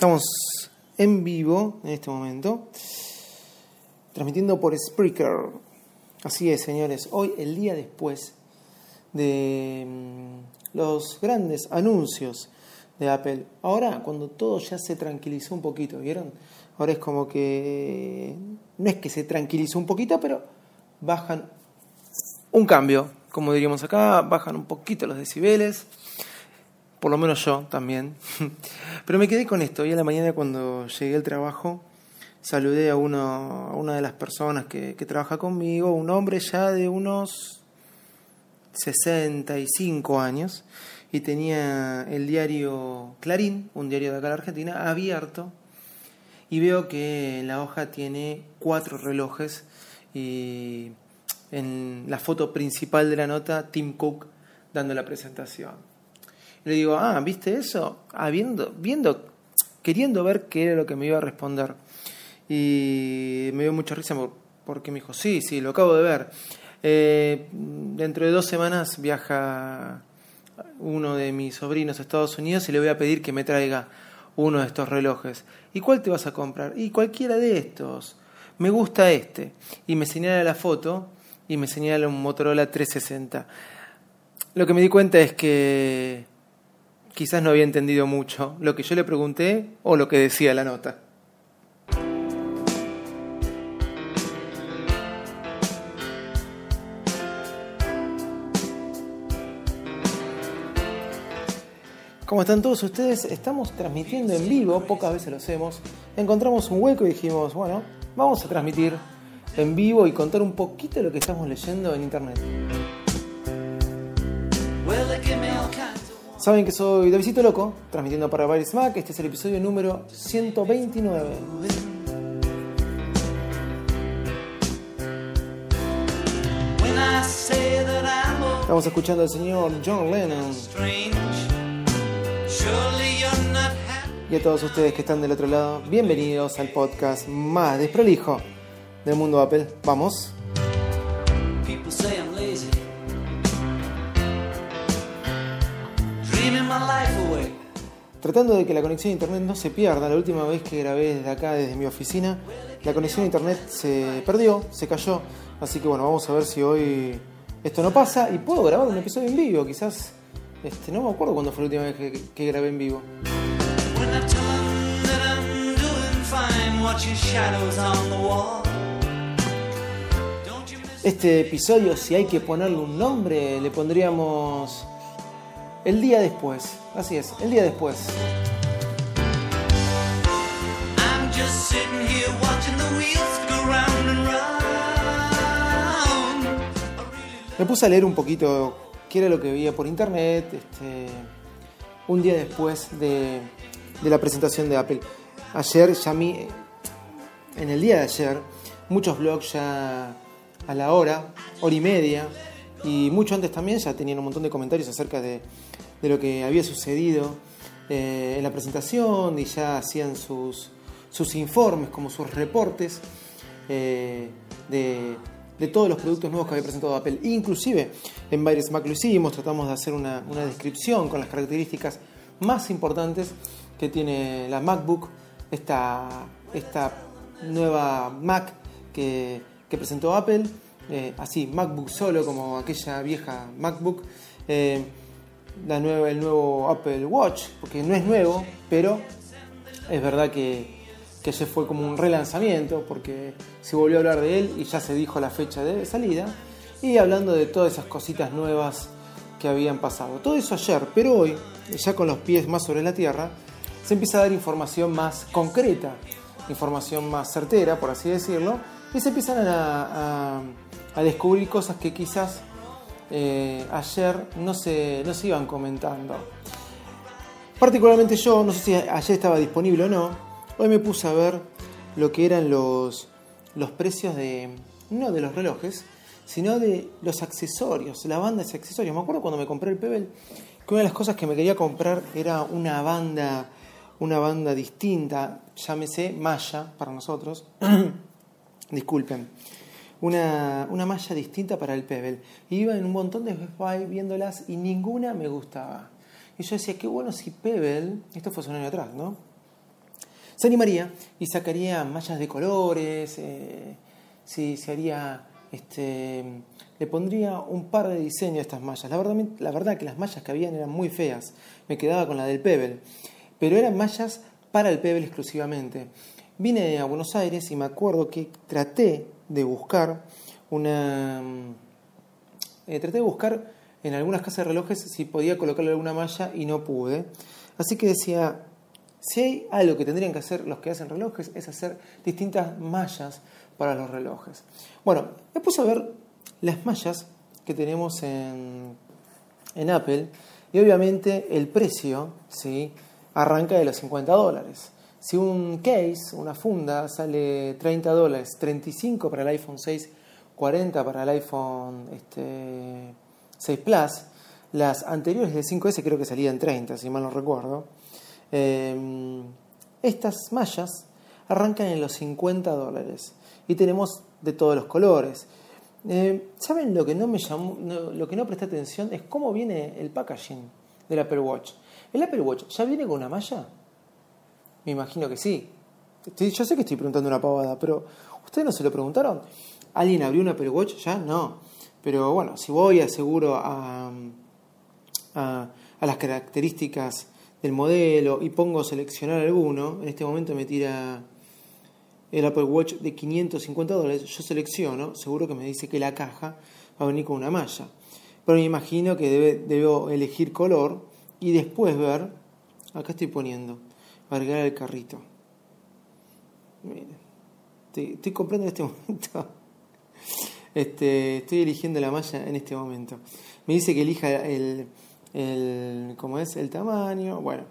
Estamos en vivo en este momento, transmitiendo por Spreaker. Así es, señores, hoy el día después de mm, los grandes anuncios de Apple. Ahora, cuando todo ya se tranquilizó un poquito, ¿vieron? Ahora es como que no es que se tranquilizó un poquito, pero bajan un cambio, como diríamos acá, bajan un poquito los decibeles por lo menos yo también. Pero me quedé con esto. Hoy a la mañana cuando llegué al trabajo, saludé a, uno, a una de las personas que, trabaja conmigo, un hombre ya de unos 65 años, y tenía el diario Clarín, un diario de acá de Argentina, abierto, y veo que la hoja tiene cuatro relojes, y en la foto principal de la nota, Tim Cook dando la presentación le digo, ah, ¿viste eso? Habiendo, viendo, queriendo ver qué era lo que me iba a responder. Y me dio mucha risa porque me dijo, sí, sí, lo acabo de ver. Eh, dentro de dos semanas viaja uno de mis sobrinos a Estados Unidos y le voy a pedir que me traiga uno de estos relojes. ¿Y cuál te vas a comprar? Y cualquiera de estos. Me gusta este. Y me señala la foto y me señala un Motorola 360. Lo que me di cuenta es que quizás no había entendido mucho lo que yo le pregunté o lo que decía la nota. ¿Cómo están todos ustedes? Estamos transmitiendo en vivo, pocas veces lo hacemos. Encontramos un hueco y dijimos, bueno, vamos a transmitir en vivo y contar un poquito lo que estamos leyendo en internet. Saben que soy Davidito Loco, transmitiendo para Virus Mac. Este es el episodio número 129. Estamos escuchando al señor John Lennon. Y a todos ustedes que están del otro lado, bienvenidos al podcast más desprolijo del mundo Apple. Vamos. Tratando de que la conexión a internet no se pierda, la última vez que grabé desde acá, desde mi oficina, la conexión a internet se perdió, se cayó. Así que bueno, vamos a ver si hoy esto no pasa y puedo grabar un episodio en vivo. Quizás, este, no me acuerdo cuándo fue la última vez que, grabé en vivo. Este episodio, si hay que ponerle un nombre, le pondríamos el día después. Así es, el día después. Me puse a leer un poquito qué era lo que veía por internet este, un día después de, de la presentación de Apple. Ayer ya mi, en el día de ayer, muchos blogs ya a la hora, hora y media, y mucho antes también ya tenían un montón de comentarios acerca de, lo que había sucedido eh, en la presentación y ya hacían sus, sus informes, como sus reportes eh, de, todos los productos nuevos que había presentado Apple. Inclusive en Virus Mac lo hicimos, tratamos de hacer una, descripción con las características más importantes que tiene la MacBook, esta, esta nueva Mac que, que presentó Apple. Eh, así, MacBook solo, como aquella vieja MacBook, eh, la nueva, el nuevo Apple Watch, porque no es nuevo, pero es verdad que, que se fue como un relanzamiento, porque se volvió a hablar de él y ya se dijo la fecha de salida, y hablando de todas esas cositas nuevas que habían pasado. Todo eso ayer, pero hoy, ya con los pies más sobre la tierra, se empieza a dar información más concreta, información más certera, por así decirlo, y se empiezan a a descubrir cosas que quizás eh, ayer no se, no se iban comentando. Particularmente yo, no sé si ayer estaba disponible o no, hoy me puse a ver lo que eran los, los precios de, no de los relojes, sino de los accesorios, la banda de accesorios. Me acuerdo cuando me compré el Pebble, que una de las cosas que me quería comprar era una banda, una banda distinta, llámese malla para nosotros, disculpen, una, una malla distinta para el Pebble. Iba en un montón de Best viéndolas y ninguna me gustaba. Y yo decía, qué bueno si Pebble, esto fue un año atrás, ¿no? Se animaría y sacaría mallas de colores, eh, si se haría, este, le pondría un par de diseños a estas mallas. La verdad, la verdad que las mallas que habían eran muy feas, me quedaba con la del Pebble, pero eran mallas para el Pebble exclusivamente. Vine a Buenos Aires y me acuerdo que traté de buscar una... Eh, traté de buscar en algunas casas de relojes si podía colocarle alguna malla y no pude. Así que decía, si hay algo que tendrían que hacer los que hacen relojes es hacer distintas mallas para los relojes. Bueno, me puse a ver las mallas que tenemos en, en Apple y obviamente el precio ¿sí? arranca de los 50 dólares. Si un case, una funda, sale 30 dólares, 35 para el iPhone 6, 40 para el iPhone este, 6 Plus. Las anteriores de 5S creo que salían 30, si mal no recuerdo. Em, estas mallas arrancan en los 50 dólares y tenemos de todos los colores. Em, ¿Saben lo que no me llamó, lo que no presté atención? Es cómo viene el packaging del Apple Watch. ¿El Apple Watch ya viene con una malla? Me imagino que sí. Yo sé que estoy preguntando una pavada, pero ¿ustedes no se lo preguntaron? ¿Alguien abrió un Apple Watch ya? No. Pero bueno, si voy aseguro a, a, a las características del modelo y pongo seleccionar alguno, en este momento me tira el Apple Watch de 550 dólares, yo selecciono, seguro que me dice que la caja va a venir con una malla. Pero me imagino que debe, debo elegir color y después ver, acá estoy poniendo, agregar el carrito. Miren, estoy, comprando en este momento. Este, estoy eligiendo la malla en este momento. Me dice que elija el, el, ¿cómo es? el tamaño. Bueno,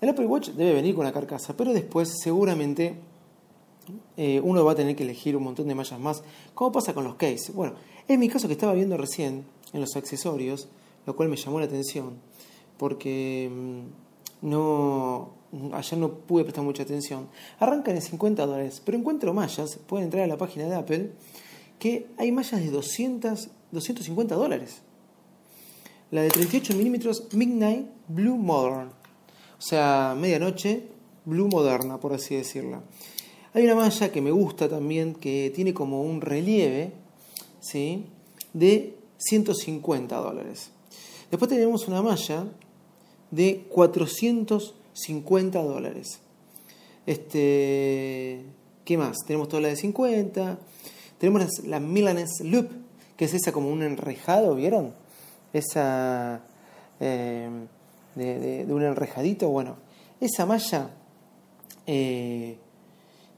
el Apple Watch debe venir con la carcasa, pero después seguramente eh, uno va a tener que elegir un montón de mallas más. ¿Cómo pasa con los cases? Bueno, en mi caso que estaba viendo recién en los accesorios, lo cual me llamó la atención, porque mm, no, ayer no pude prestar mucha atención. Arrancan en 50 dólares, pero encuentro mallas, pueden entrar a la página de Apple que hay mallas de 200, 250 dólares. La de 38 milímetros Midnight Blue Modern. O sea, medianoche blue moderna, por así decirla. Hay una malla que me gusta también, que tiene como un relieve, ¿sí? De 150 dólares. Después tenemos una malla de 450 dólares. Este, ¿Qué más? Tenemos toda la de 50, tenemos la Milanese Loop, que es esa como un enrejado, ¿vieron? Esa eh, de, un enrejadito. Bueno, esa malla eh,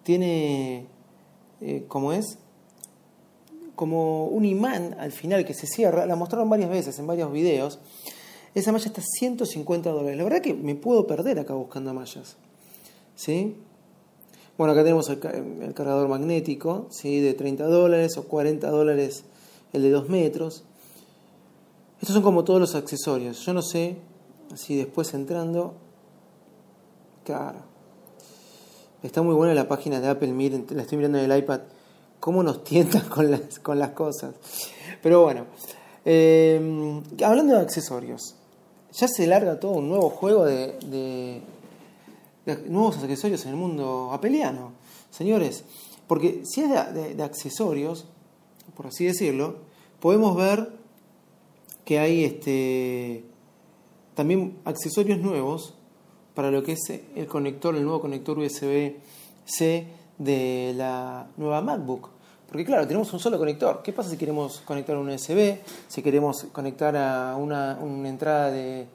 tiene, eh, como es, como un imán al final que se cierra. La mostraron varias veces en varios videos. Esa malla está 150 dólares. La verdad que me puedo perder acá buscando mallas. ¿Sí? Bueno, acá tenemos el, cargador magnético, ¿sí? de 30 dólares o 40 dólares el de 2 metros. Estos son como todos los accesorios. Yo no sé si después entrando... Claro. Está muy buena la página de Apple, miren, la estoy mirando en el iPad. Cómo nos tientan con las, con las cosas. Pero bueno, eh, hablando de accesorios, ya se larga todo un nuevo juego de nuevos accesorios en el mundo apeliano. Señores, porque si es de, accesorios, por así decirlo, podemos ver que hay este, también accesorios nuevos para lo que es el conector, el nuevo conector USB-C de la nueva MacBook. Porque claro, tenemos un solo conector. ¿Qué pasa si queremos conectar un USB? Si queremos conectar a una entrada de,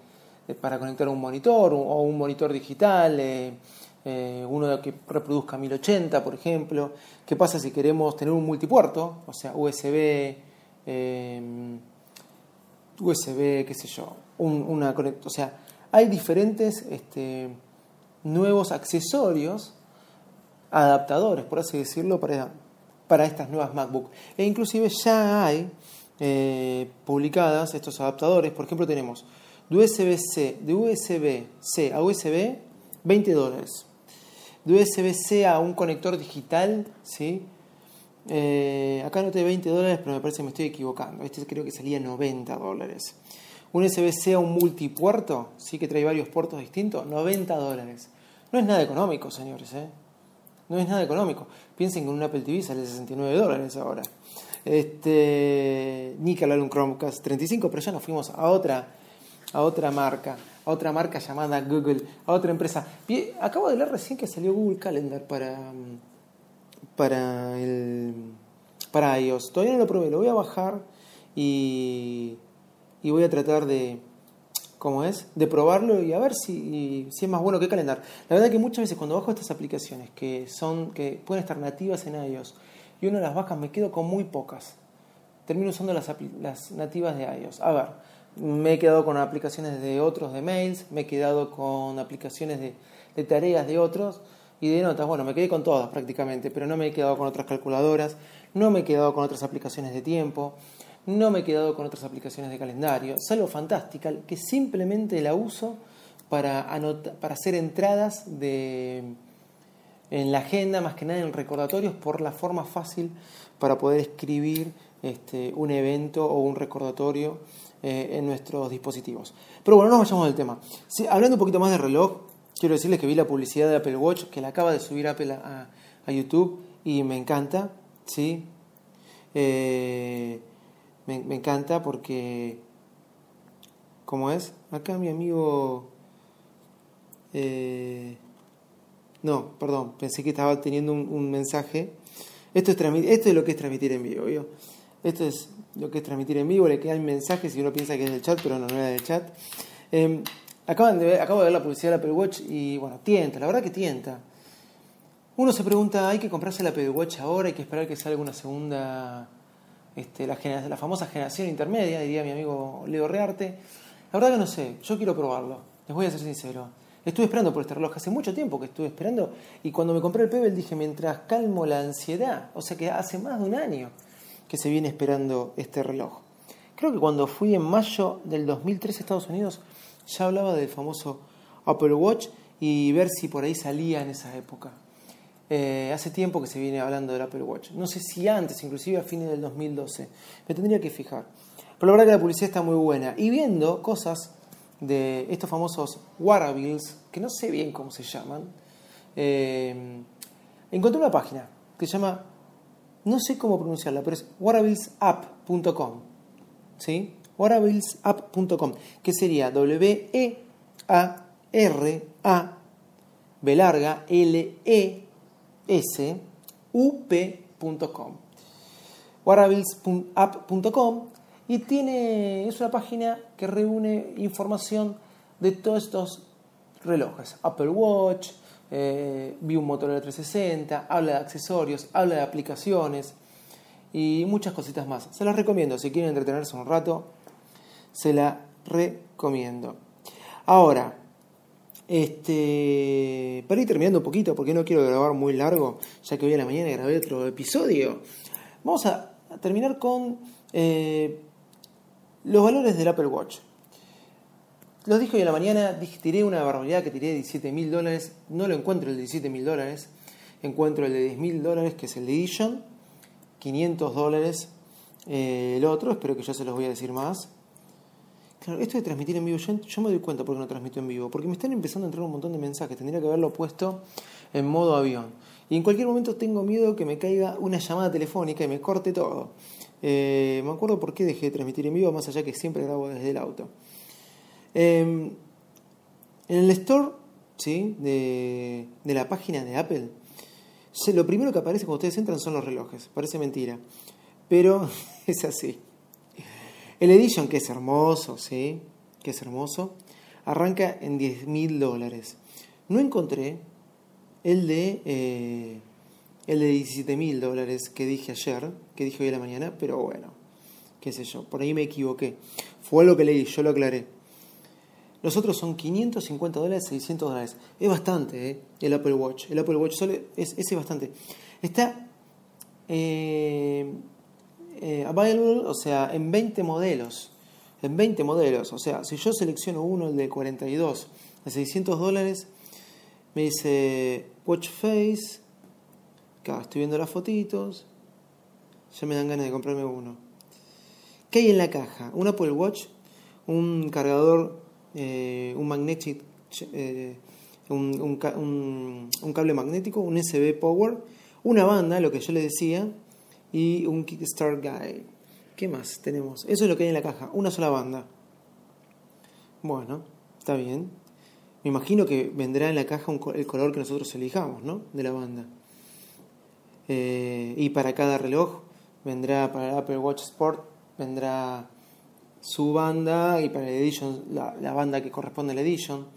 para conectar un monitor o un monitor digital, eh, eh, uno que reproduzca 1080, por ejemplo. ¿Qué pasa si queremos tener un multipuerto? O sea, USB, USB, qué sé yo, una o sea, hay diferentes este, nuevos accesorios, adaptadores, por así decirlo, para, para estas nuevas MacBook. E inclusive ya hay eh, publicadas estos adaptadores. Por ejemplo, tenemos de USB-C, de USB-C a USB, 20 dólares. De USB-C a un conector digital, ¿sí? Eh, acá noté 20 dólares, pero me parece que me estoy equivocando. Este creo que salía 90 dólares. Un USB-C a un multipuerto, sí que trae varios puertos distintos, 90 dólares. No es nada económico, señores, ¿eh? No es nada económico. Piensen que un Apple TV sale 69 dólares ahora. Este, ni que hablar un Chromecast 35, pero ya nos fuimos a otra, a otra marca, a otra marca llamada Google, a otra empresa. Acabo de leer recién que salió Google Calendar para, para, el, para iOS. Todavía no lo probé, lo voy a bajar y, y voy a tratar de, ¿cómo es? De probarlo y a ver si, es más bueno que Calendar. La verdad que muchas veces cuando bajo estas aplicaciones que, son, que pueden estar nativas en iOS y uno las baja me quedo con muy pocas. Termino usando las, las nativas de iOS. A ver, me he quedado con aplicaciones de otros de mails, me he quedado con aplicaciones de, de tareas de otros y de notas. Bueno, me quedé con todas prácticamente, pero no me he quedado con otras calculadoras, no me he quedado con otras aplicaciones de tiempo, no me he quedado con otras aplicaciones de calendario, salvo fantástica que simplemente la uso para, para hacer entradas de, en la agenda, más que nada en recordatorios, por la forma fácil para poder escribir este, un evento o un recordatorio eh, en nuestros dispositivos. Pero bueno, no nos vayamos del tema. hablando un poquito más de reloj, quiero decirles que vi la publicidad de Apple Watch, que la acaba de subir Apple a, YouTube y me encanta, ¿sí? Eh, me, encanta porque, ¿cómo es? Acá mi amigo... Eh, no, perdón, pensé que estaba teniendo un, mensaje. Esto es, esto es lo que es transmitir en vivo, ¿vio? Esto es lo que es transmitir en vivo, le quedan mensajes y uno piensa que es del chat, pero no, no era del chat. Eh, acaban de acabo de ver la publicidad del Apple Watch y bueno, tienta, la verdad que tienta. Uno se pregunta, ¿hay que comprarse el Apple Watch ahora? ¿Hay que esperar que salga una segunda, este, la, la famosa generación intermedia, diría mi amigo Leo Rearte? La verdad que no sé, yo quiero probarlo, les voy a ser sincero. Estuve esperando por este reloj, hace mucho tiempo que estuve esperando y cuando me compré el Pebble dije, mientras calmo la ansiedad, o sea que hace más de un año que se viene esperando este reloj. Creo que cuando fui en mayo del 2003 a Estados Unidos ya hablaba del famoso Apple Watch y ver si por ahí salía en esa época. Eh, hace tiempo que se viene hablando del Apple Watch. No sé si antes, inclusive a fines del 2012. Me tendría que fijar. Pero la verdad que la publicidad está muy buena. Y viendo cosas de estos famosos wearables, que no sé bien cómo se llaman, eh, encontré una página que se llama, no sé cómo pronunciarla, pero es wearablesapp.com. ¿Sí? wearablesapp.com, que sería W-E-A-R-A B larga L-E-S U-P.com. wearables.app.com y tiene, es una página que reúne información de todos estos relojes. Apple Watch, eh, vi un Motorola 360, habla de accesorios, habla de aplicaciones y muchas cositas más. Se las recomiendo, si quieren entretenerse un rato, se la recomiendo. Ahora, este, para ir terminando un poquito, porque no quiero grabar muy largo, ya que hoy a la mañana grabé otro episodio, vamos a, terminar con eh, los valores del Apple Watch. Los dije hoy en la mañana, tiré una barbaridad que tiré de 17 mil dólares. No lo encuentro el de 17 mil dólares. Encuentro el de 10 mil dólares, que es el de Edition. 500 dólares eh, el otro. Espero que ya se los voy a decir más. Claro, esto de transmitir en vivo, yo, me doy cuenta por qué no transmito en vivo. Porque me están empezando a entrar un montón de mensajes. Tendría que haberlo puesto en modo avión. Y en cualquier momento tengo miedo que me caiga una llamada telefónica y me corte todo. Eh, me acuerdo por qué dejé de transmitir en vivo, más allá que siempre grabo desde el auto. Em, en el store ¿sí? de, la página de Apple, lo primero que aparece cuando ustedes entran son los relojes. Parece mentira, pero es así. El Edition, que es hermoso, ¿sí? que es hermoso, arranca en 10 mil dólares. No encontré el de eh, el de 17 mil dólares que dije ayer, que dije hoy a la mañana, pero bueno, qué sé yo, por ahí me equivoqué. Fue lo que leí, yo lo aclaré. Los otros son 550 dólares, 600 dólares. Es bastante, ¿eh? El Apple Watch. El Apple Watch solo es, es bastante. Está eh, eh, available, o sea, en 20 modelos. En 20 modelos. O sea, si yo selecciono uno, el de 42, de 600 dólares, me dice Watch Face. Acá estoy viendo las fotitos. Ya me dan ganas de comprarme uno. ¿Qué hay en la caja? Un Apple Watch, un cargador, eh, un magnetic, eh, un, cable magnético, un USB Power, una banda, lo que yo le decía, y un Kickstart Guide. ¿Qué más tenemos? Eso es lo que hay en la caja, una sola banda. Bueno, está bien. Me imagino que vendrá en la caja el color que nosotros elijamos, ¿no? De la banda. Eh, y para cada reloj vendrá para el Apple Watch Sport vendrá su banda y para el Edition la, banda que corresponde al Edition.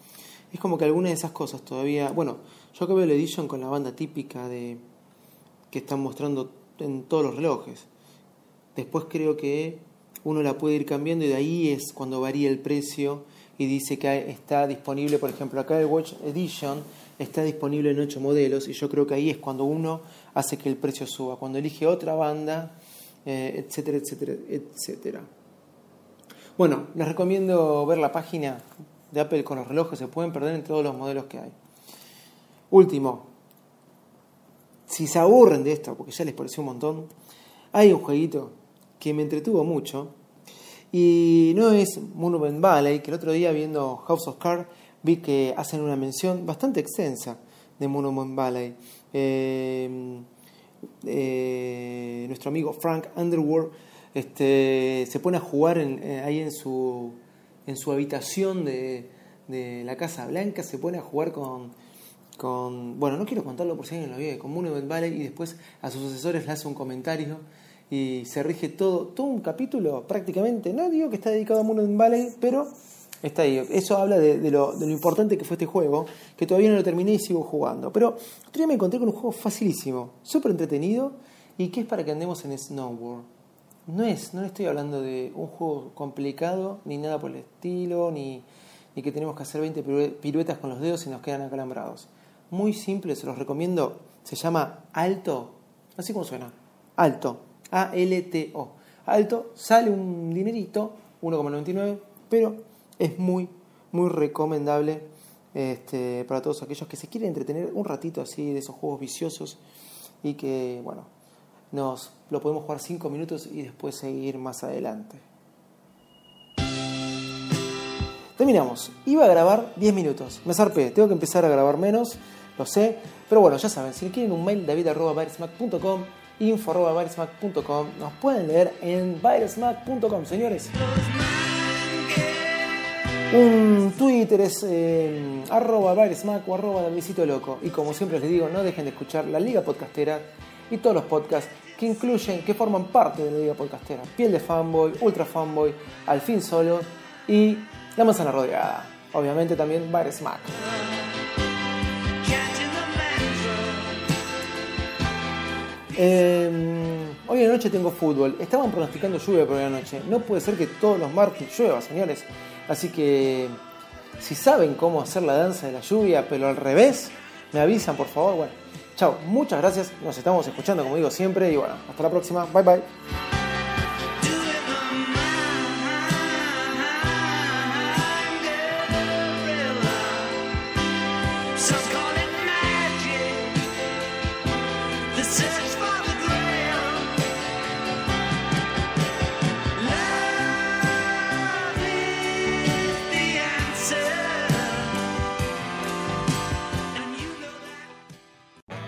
Es como que algunas de esas cosas todavía. Bueno, yo acá veo el Edition con la banda típica de que están mostrando en todos los relojes. Después creo que uno la puede ir cambiando y de ahí es cuando varía el precio y dice que está disponible, por ejemplo, acá el Watch Edition está disponible en 8 modelos y yo creo que ahí es cuando uno hace que el precio suba. Cuando elige otra banda, eh, etcétera, etcétera, etcétera. Bueno, les recomiendo ver la página de Apple con los relojes, se pueden perder en todos los modelos que hay. Último, si se aburren de esto, porque ya les pareció un montón, hay un jueguito que me entretuvo mucho y no es Monument Valley, que el otro día viendo House of Cards vi que hacen una mención bastante extensa de Monument Valley. Eh, eh, nuestro amigo Frank Underwood este, se pone a jugar eh, ahí en su, en su habitación de, la Casa Blanca, se pone a jugar con, con, bueno, no quiero contarlo por si alguien lo vio, con Monument Valley y después a sus asesores le hace un comentario y se rige todo, todo un capítulo prácticamente, no digo que está dedicado a Monument Valley, pero Está ahí. Eso habla de, lo, importante que fue este juego, que todavía no lo terminé y sigo jugando. Pero otro día me encontré con un juego facilísimo, súper entretenido y que es para que andemos en snowboard. No es, no estoy hablando de un juego complicado, ni nada por el estilo, ni, ni que tenemos que hacer 20 piruetas con los dedos y nos quedan acalambrados. Muy simple, se los recomiendo. Se llama Alto, así como suena. Alto, A-L-T-O. Alto, sale un dinerito, 1,99, pero es muy, muy recomendable este, para todos aquellos que se quieren entretener un ratito así de esos juegos viciosos y que, bueno, nos lo podemos jugar 5 minutos y después seguir más adelante. Terminamos. Iba a grabar 10 minutos. Me zarpé. Tengo que empezar a grabar menos. Lo sé. Pero bueno, ya saben. Si quieren un mail, david.virusmac.com info.virusmac.com Nos pueden leer en virusmac.com, señores. Un Twitter es eh, arroba o arroba visito loco. Y como siempre les digo, no dejen de escuchar la Liga Podcastera y todos los podcasts que incluyen, que forman parte de la Liga Podcastera. Piel de Fanboy, Ultra Fanboy, Al fin Solo y La Manzana Rodeada. Obviamente también Bar Em, hoy en la noche tengo fútbol. Estaban pronosticando lluvia por la noche. No puede ser que todos los martes llueva, señores. Así que si saben cómo hacer la danza de la lluvia, pero al revés, me avisan por favor. Bueno, chao, muchas gracias. Nos estamos escuchando como digo siempre y bueno, hasta la próxima. Bye bye.